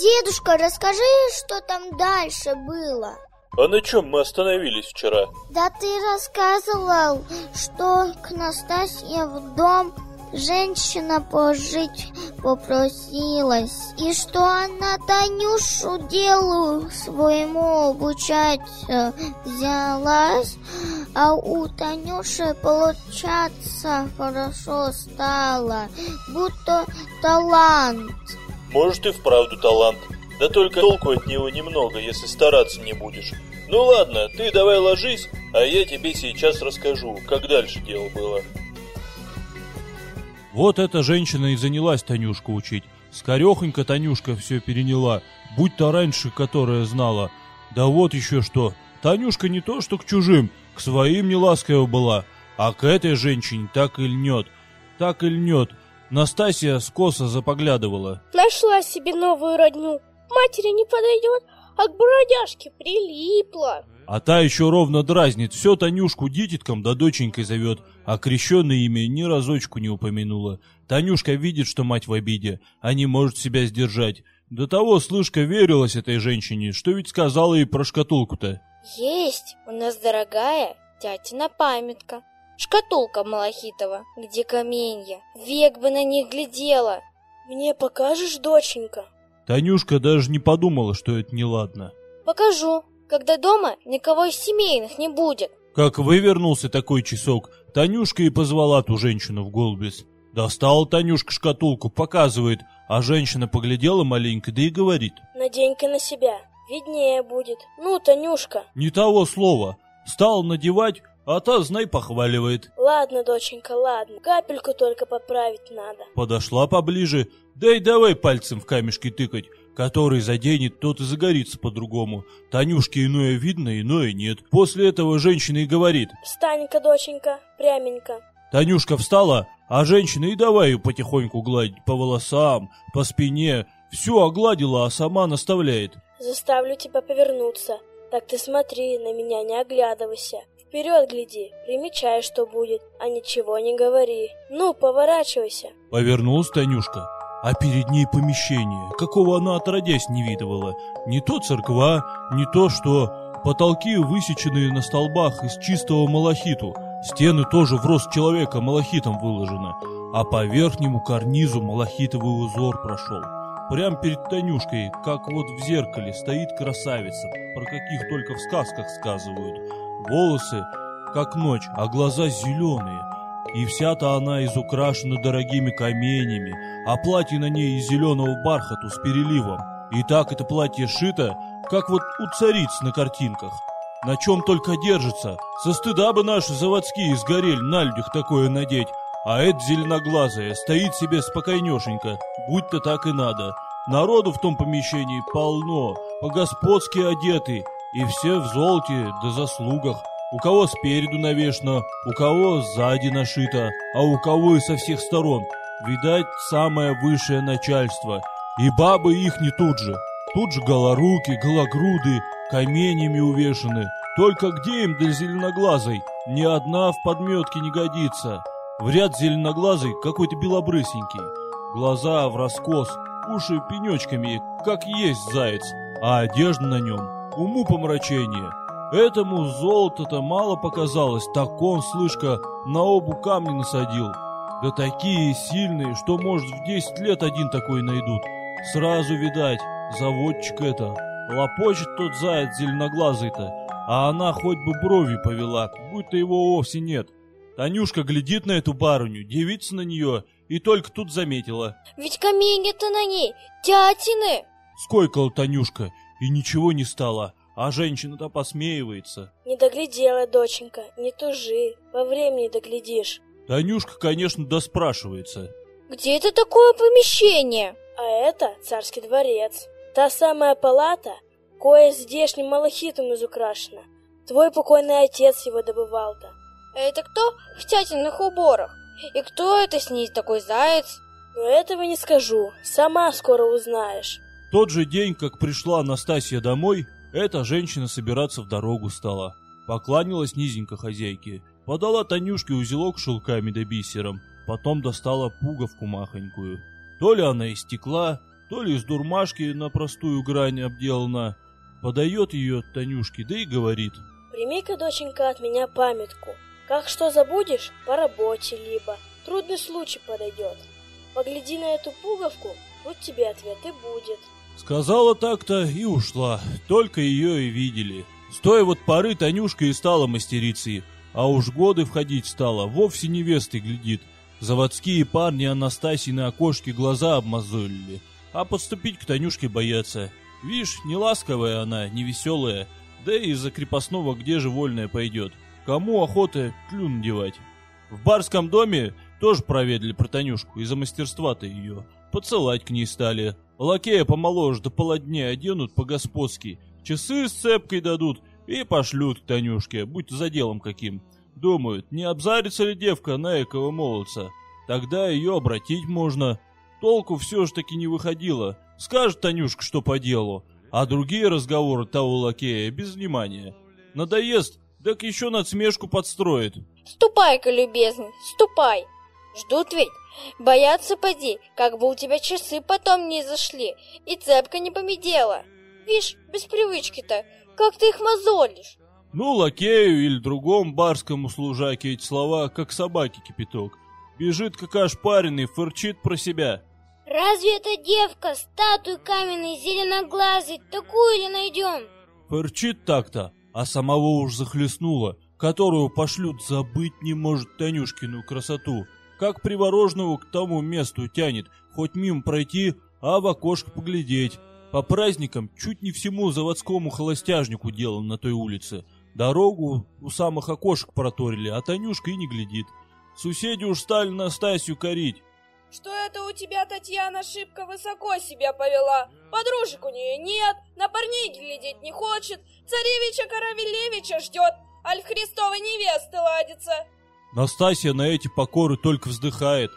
Дедушка, расскажи, что там дальше было. А на чем мы остановились вчера? Да ты рассказывал, что к Настасье в дом женщина пожить попросилась, и что она Танюшу делу своему обучать э, взялась, а у Танюши получаться хорошо стало, будто талант. Может и вправду талант. Да только толку от него немного, если стараться не будешь. Ну ладно, ты давай ложись, а я тебе сейчас расскажу, как дальше дело было. Вот эта женщина и занялась Танюшку учить. Скорехонько Танюшка все переняла, будь то раньше, которая знала. Да вот еще что, Танюшка не то что к чужим, к своим не ласкова была, а к этой женщине так и льнет, так и льнет. Настасья скоса запоглядывала. Нашла себе новую родню. Матери не подойдет, а к бродяжке прилипла. А та еще ровно дразнит, все Танюшку дитятком да доченькой зовет, а крещенное имя ни разочку не упомянула. Танюшка видит, что мать в обиде, а не может себя сдержать. До того слышка верилась этой женщине, что ведь сказала ей про шкатулку-то. Есть у нас дорогая тятина памятка. Шкатулка Малахитова, где каменья. Век бы на них глядела. Мне покажешь, доченька? Танюшка даже не подумала, что это неладно. Покажу, когда дома никого из семейных не будет. Как вывернулся такой часок, Танюшка и позвала ту женщину в голубец. Достала Танюшка шкатулку, показывает, а женщина поглядела маленько, да и говорит. Надень-ка на себя, виднее будет. Ну, Танюшка. Не того слова. Стал надевать, а та, знай, похваливает. Ладно, доченька, ладно. Капельку только поправить надо. Подошла поближе, да и давай пальцем в камешки тыкать. Который заденет, тот и загорится по-другому. Танюшке иное видно, иное нет. После этого женщина и говорит. Встань-ка, доченька, пряменько. Танюшка встала, а женщина и давай ее потихоньку гладить по волосам, по спине. Всю огладила, а сама наставляет. Заставлю тебя повернуться. Так ты смотри, на меня не оглядывайся. Вперед гляди, примечай, что будет, а ничего не говори. Ну, поворачивайся. Повернулась Танюшка, а перед ней помещение, какого она отродясь не видывала. Не то церква, не то что потолки, высеченные на столбах из чистого малахиту. Стены тоже в рост человека малахитом выложены, а по верхнему карнизу малахитовый узор прошел. Прям перед Танюшкой, как вот в зеркале, стоит красавица, про каких только в сказках сказывают. Волосы, как ночь, а глаза зеленые. И вся-то она изукрашена дорогими каменями, а платье на ней из зеленого бархату с переливом. И так это платье шито, как вот у цариц на картинках. На чем только держится. Со стыда бы наши заводские сгорели на людях такое надеть. А эта зеленоглазая стоит себе спокойнешенько, будь-то так и надо. Народу в том помещении полно, по-господски одеты, и все в золоте да заслугах. У кого спереду навешено, у кого сзади нашито, а у кого и со всех сторон. Видать, самое высшее начальство. И бабы их не тут же. Тут же голоруки, гологруды, каменями увешаны. Только где им до зеленоглазой? Ни одна в подметке не годится. В ряд зеленоглазый какой-то белобрысенький. Глаза в раскос, уши пенечками, как есть заяц, а одежда на нем уму помрачение. Этому золото-то мало показалось, так он, слышка, на обу камни насадил. Да такие сильные, что, может, в десять лет один такой найдут. Сразу видать, заводчик это. Лопочет тот заяц зеленоглазый-то, а она хоть бы брови повела, будто его вовсе нет. Танюшка глядит на эту барыню, девица на нее, и только тут заметила. Ведь каменья-то на ней тятины. Скойкала Танюшка, и ничего не стало, а женщина-то посмеивается. Не доглядела, доченька, не тужи, во времени доглядишь. Танюшка, конечно, доспрашивается. Где это такое помещение? А это царский дворец. Та самая палата, кое здешним малахитом изукрашена. Твой покойный отец его добывал-то. Это кто в тятиных уборах? И кто это с ней такой заяц? Но этого не скажу, сама скоро узнаешь. Тот же день, как пришла Анастасия домой, эта женщина собираться в дорогу стала. Покланялась низенько хозяйке, подала Танюшке узелок с шелками да бисером, потом достала пуговку махонькую. То ли она из стекла, то ли из дурмашки на простую грань обделана. Подает ее Танюшке, да и говорит. Прими-ка, доченька, от меня памятку. Как что забудешь, по работе либо. Трудный случай подойдет. Погляди на эту пуговку, тут тебе ответ и будет. Сказала так-то и ушла, только ее и видели. С той вот поры Танюшка и стала мастерицей, а уж годы входить стала, вовсе невестой глядит. Заводские парни Анастасии на окошке глаза обмазолили, а подступить к Танюшке боятся. Вишь, не ласковая она, не веселая, да и из-за крепостного где же вольная пойдет. Кому охота клюн девать? В барском доме тоже проведали про Танюшку из-за мастерства-то ее. Поцелать к ней стали. Лакея помоложе до полодня оденут по-господски. Часы с цепкой дадут и пошлют к Танюшке, будь за делом каким. Думают, не обзарится ли девка на экого молодца. Тогда ее обратить можно. Толку все ж таки не выходило. Скажет Танюшка, что по делу, а другие разговоры того лакея без внимания. Надоест, так еще надсмешку подстроит. Ступай-ка, любезный, ступай. Ждут ведь. Боятся, поди, как бы у тебя часы потом не зашли, и цепка не помедела. Вишь, без привычки-то, как ты их мозолишь. Ну, лакею или другому барскому служаке эти слова, как собаки кипяток. Бежит, как ошпаренный, фырчит про себя. Разве эта девка, статую каменной, зеленоглазой, такую ли найдем? Фырчит так-то, а самого уж захлестнуло, которую пошлют забыть не может Танюшкину красоту. Как приворожного к тому месту тянет, хоть мимо пройти, а в окошко поглядеть. По праздникам чуть не всему заводскому холостяжнику делан на той улице. Дорогу у самых окошек проторили, а Танюшка и не глядит. Соседи уж стали Настасью корить. Что это у тебя, Татьяна, шибко высоко себя повела? Подружек у нее нет, на парней глядеть не хочет, царевича Каравелевича ждет, аль в Христовой невесты ладится. Настасья на эти покоры только вздыхает.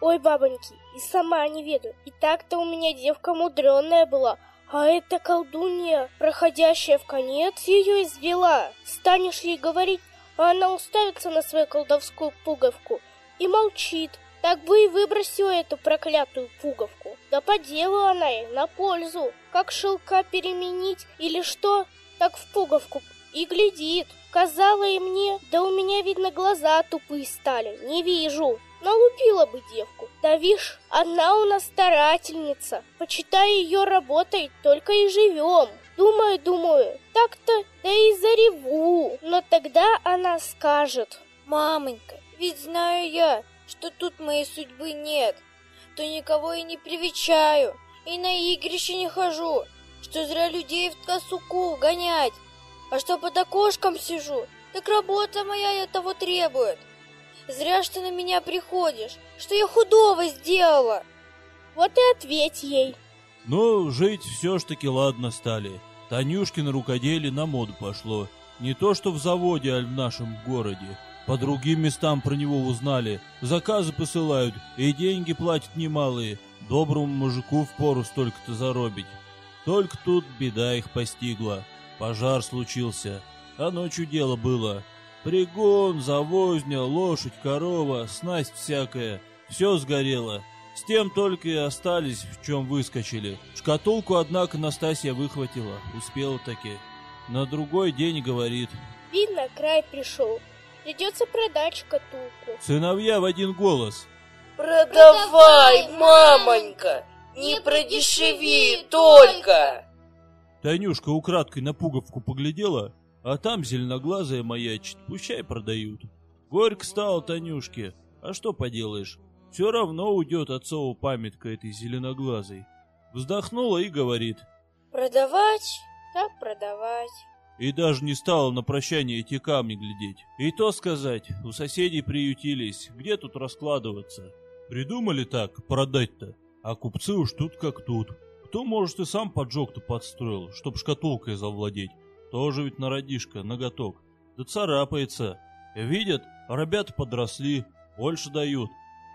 Ой, бабоньки, и сама не веду. И так-то у меня девка мудреная была, а эта колдунья, проходящая в конец, ее извела. Станешь ей говорить, а она уставится на свою колдовскую пуговку и молчит. Так бы и выбросил эту проклятую пуговку. Да по делу она ей, на пользу. Как шелка переменить или что, так в пуговку и глядит. Казала и мне, да у меня, видно, глаза тупые стали, не вижу. Налупила бы девку. Да вишь, она у нас старательница. Почитай ее работой, только и живем. Думаю, думаю, так-то, да и зареву. Но тогда она скажет. Мамонька, ведь знаю я, что тут моей судьбы нет, то никого и не привечаю, и на игрище не хожу, что зря людей в косуку гонять, а что под окошком сижу, так работа моя того требует. Зря, что на меня приходишь, что я худого сделала. Вот и ответь ей. Но жить все ж таки ладно стали. Танюшкино рукоделие на моду пошло. Не то что в заводе, а в нашем городе. По другим местам про него узнали. Заказы посылают, и деньги платят немалые. Доброму мужику впору столько-то заробить. Только тут беда их постигла. Пожар случился, а ночью дело было. Пригон, завозня, лошадь, корова, снасть всякая. Все сгорело. С тем только и остались, в чем выскочили. Шкатулку, однако, Настасья выхватила. Успела таки. На другой день говорит. Видно, край пришел. Придется продать шкатулку. Сыновья в один голос. Продавай, мамонька, не продешеви только. Танюшка украдкой на пуговку поглядела, а там зеленоглазая маячит, пущай продают. Горько стало Танюшке, а что поделаешь, все равно уйдет отцова памятка этой зеленоглазой. Вздохнула и говорит. Продавать? Так продавать. И даже не стала на прощание эти камни глядеть. И то сказать, у соседей приютились, где тут раскладываться? Придумали так, продать-то, а купцы уж тут как тут. Кто, может, и сам поджог-то подстроил, чтоб шкатулкой завладеть. Тоже ведь народишко, ноготок. Да царапается. Видят, ребята подросли, больше дают.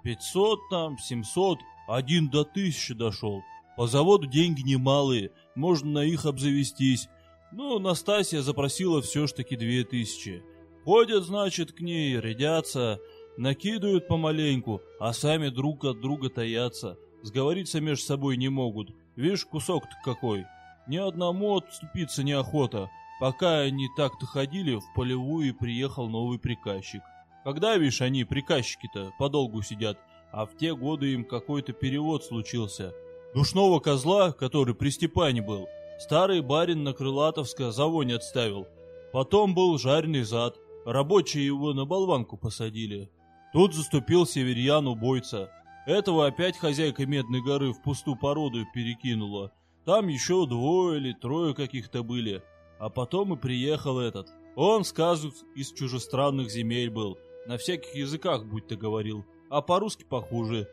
Пятьсот там, семьсот, один до тысячи дошел. По заводу деньги немалые, можно на их обзавестись. Ну, Настасья запросила все ж таки две тысячи. Ходят, значит, к ней, рядятся, накидывают помаленьку, а сами друг от друга таятся. Сговориться между собой не могут. Видишь, кусок-то какой. Ни одному отступиться неохота. Пока они так-то ходили, в полевую приехал новый приказчик. Когда, видишь, они, приказчики-то, подолгу сидят, а в те годы им какой-то перевод случился. Душного козла, который при Степане был, старый барин на Крылатовска завоне отставил. Потом был жареный зад, рабочие его на болванку посадили. Тут заступил северьян убойца. Этого опять хозяйка Медной горы в пустую породу перекинула. Там еще двое или трое каких-то были. А потом и приехал этот. Он, сказывают, из чужестранных земель был. На всяких языках будь-то говорил. А по-русски похуже.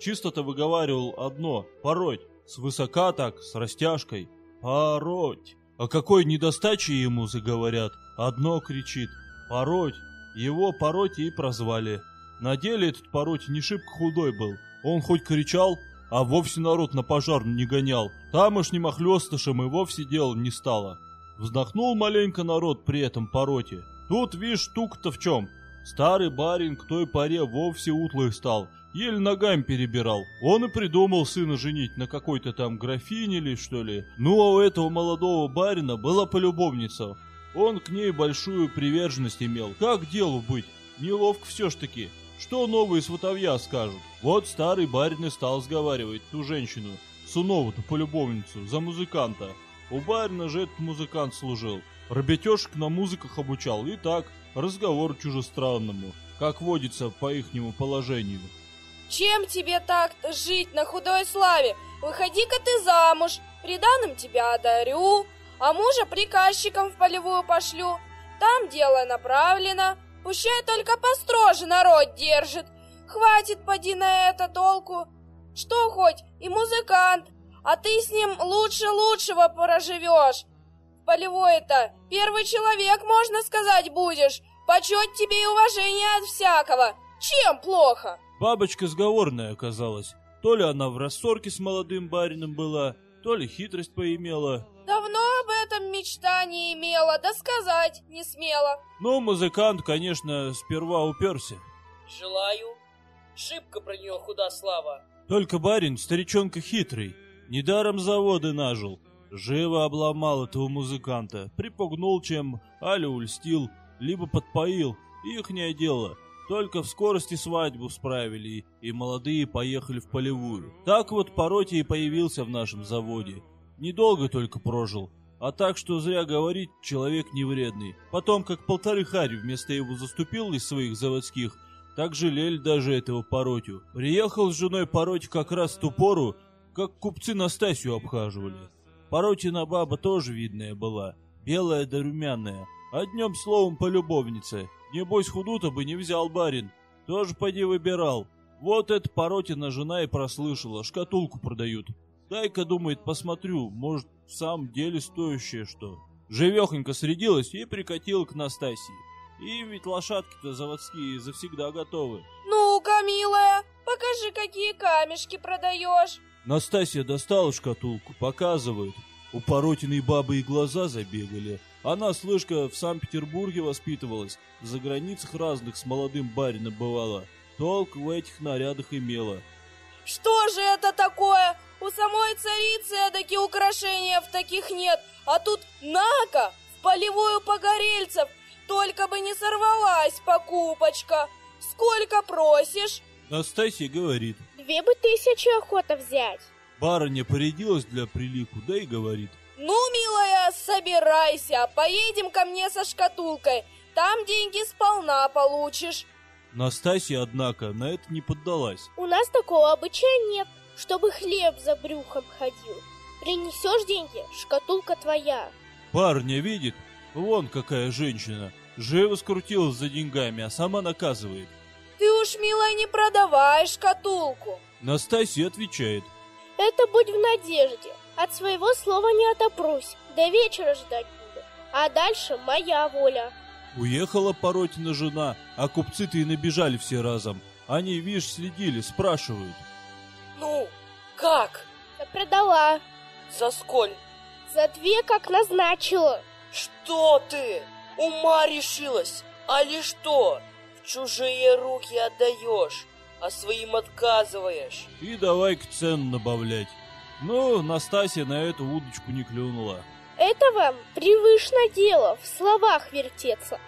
Чисто-то выговаривал одно — пороть. Свысока так, с растяжкой. Пороть. А какой недостачи ему заговорят. Одно кричит. Пороть. Его пороть и прозвали. На деле этот пороть не шибко худой был. Он хоть кричал, а вовсе народ на пожар не гонял. Тамошним охлёстышем и вовсе дел не стало. Вздохнул маленько народ при этом пороте. Тут, видишь, штука-то в чем. Старый барин к той поре вовсе утлый стал, еле ногами перебирал. Он и придумал сына женить на какой-то там графине или что ли. Ну а у этого молодого барина была полюбовница. Он к ней большую приверженность имел. Как делу быть? Неловко все ж таки. Что новые сватовья скажут? Вот старый барин и стал сговаривать ту женщину, Сунову-то полюбовницу, за музыканта. У барина же этот музыкант служил. Ребятешек на музыках обучал. И так, разговор чужестранному, как водится по ихнему положению. Чем тебе так жить на худой славе? Выходи-ка ты замуж, приданым тебя одарю, а мужа приказчиком в полевую пошлю. Там дело направлено, пущай только построже народ держит. Хватит поди на это толку. Что хоть и музыкант, а ты с ним лучше лучшего проживешь. Полевой-то первый человек, можно сказать, будешь. Почет тебе и уважение от всякого. Чем плохо? Бабочка сговорная оказалась. То ли она в рассорке с молодым барином была, то ли хитрость поимела. Давно об этом мечта не имела, да сказать не смела. Ну, музыкант, конечно, сперва уперся. Желаю. Шибко про нее худа слава. Только барин, старичонка хитрый, недаром заводы нажил. Живо обломал этого музыканта, припугнул чем, али ульстил, либо подпоил. Ихнее дело. Только в скорости свадьбу справили, и молодые поехали в полевую. Так вот Пороти и появился в нашем заводе. Недолго только прожил, а так что зря говорить, человек невредный. Потом, как полторы хари вместо его заступил из своих заводских, так жалели даже этого Поротю. Приехал с женой Пороти как раз в ту пору, как купцы Настасью обхаживали. Поротина баба тоже видная была, белая да румяная, одним словом полюбовница. Небось худую-то бы не взял барин, тоже поди выбирал. Вот эта Поротина жена и прослышала, шкатулку продают. Дай-ка, думает, посмотрю, может, в самом деле стоящее что. Живехонько средилась и прикатила к Настасии. И ведь лошадки-то заводские завсегда готовы. Ну-ка, милая, покажи, какие камешки продаешь. Настасья достала шкатулку, показывает. У Поротиной бабы и глаза забегали. Она, слышка, в Санкт-Петербурге воспитывалась, за границах разных с молодым барином бывала. Толк в этих нарядах имела. Что же это такое? У самой царицы эдаки украшения в таких нет, а тут нака в полевую погорельцев, только бы не сорвалась покупочка. Сколько просишь? Настасья говорит. Две бы тысячи охота взять. Барыня порядилась для прилику, да и говорит. Ну, милая, собирайся, поедем ко мне со шкатулкой. Там деньги сполна получишь. Настасья, однако, на это не поддалась. У нас такого обычая нет, чтобы хлеб за брюхом ходил. Принесешь деньги, шкатулка твоя. Парня видит, вон какая женщина. Живо скрутилась за деньгами, а сама наказывает. Ты уж, милая, не продавай шкатулку. Настасья отвечает. Это будь в надежде. От своего слова не отопрусь. До вечера ждать буду. А дальше моя воля. Уехала Поротина жена, а купцы-то и набежали все разом. Они, видишь, следили, спрашивают. Ну, как? Да продала. За сколь? За две, как назначила. Что ты? Ума решилась? Али что? В чужие руки отдаешь, а своим отказываешь. И давай к цену набавлять. Но Настасья на эту удочку не клюнула. Это вам привычно дело в словах вертеться.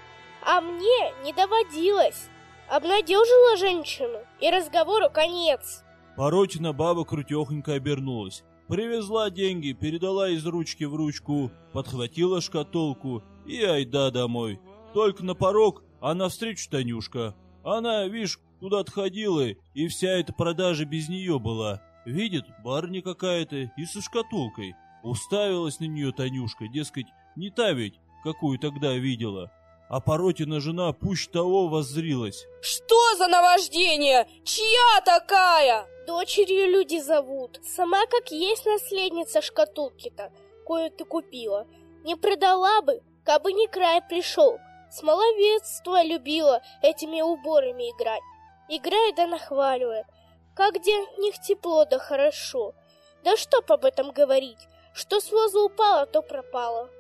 А мне не доводилось. Обнадежила женщину, и разговору конец. Поротина баба крутехонько обернулась. Привезла деньги, передала из ручки в ручку, подхватила шкатулку и айда домой. Только на порог, а навстречу Танюшка. Она, видишь, куда-то ходила, и вся эта продажа без нее была. Видит, барыня какая-то и со шкатулкой. Уставилась на нее Танюшка, дескать, не та ведь, какую тогда видела. А Поротина жена пусть того воззрилась. Что за наваждение? Чья такая? Дочерью люди зовут. Сама как есть наследница шкатулки-то, кою ты купила. Не продала бы, кабы не край пришел. С маловетства любила этими уборами играть. Играет да нахваливает. Как где них тепло да хорошо. Да что об этом говорить? Что с воза упало, то пропало.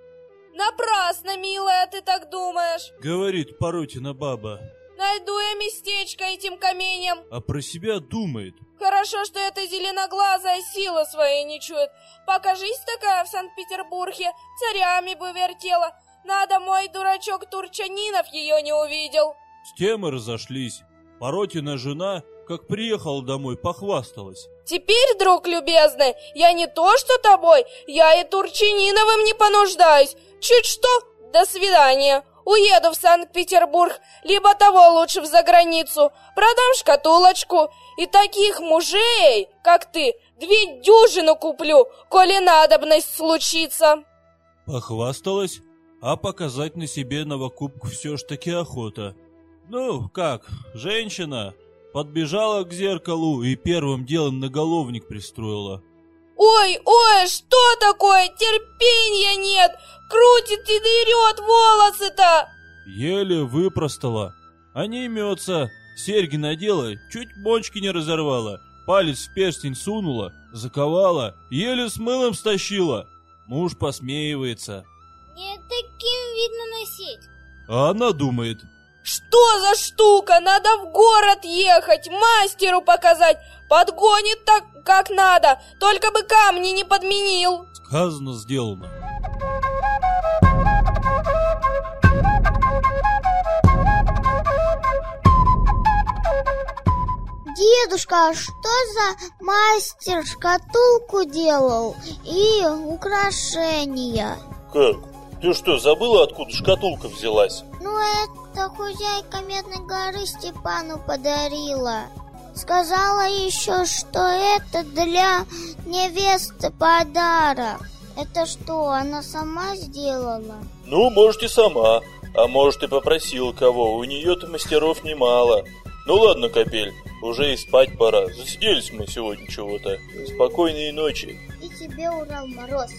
Напрасно, милая, ты так думаешь. Говорит Поротина баба. Найду я местечко этим каменьям. А про себя думает. Хорошо, что эта зеленоглазая сила своей не чует. Покажись такая в Санкт-Петербурге, царями бы вертела. Надо, мой дурачок Турчанинов ее не увидел. С тем и разошлись. Поротина жена, как приехала домой, похвасталась. Теперь, друг любезный, я не то что тобой, я и Турчаниновым не понуждаюсь. Чуть что, до свидания. Уеду в Санкт-Петербург, либо того лучше в заграницу. Продам шкатулочку. И таких мужей, как ты, две дюжины куплю, коли надобность случится. Похвасталась, а показать на себе новокупку все ж таки охота. Ну, как, женщина подбежала к зеркалу и первым делом наголовник пристроила. Ой, ой, что такое? Терпения нет! Крутит и дырет волосы-то! Еле выпростала. А не имется. Серьги надела, чуть бочки не разорвала. Палец в перстень сунула, заковала, еле с мылом стащила. Муж посмеивается. Не таким видно носить. А она думает, Что за штука? Надо в город ехать, мастеру показать. Подгонит так, как надо, только бы камни не подменил. сказано, сделано. Дедушка, а что за мастер шкатулку делал и украшения? Как? Ты что, забыла, откуда шкатулка взялась? Ну, это хозяйка Медной горы Степану подарила. Сказала еще, что это для невесты подарок. Это что, она сама сделала? Ну, может и сама, а может и попросила кого, у нее-то мастеров немало. Ну ладно, Капель, уже и спать пора, засиделись мы сегодня чего-то. Спокойной ночи. И тебе, Урал Мороз.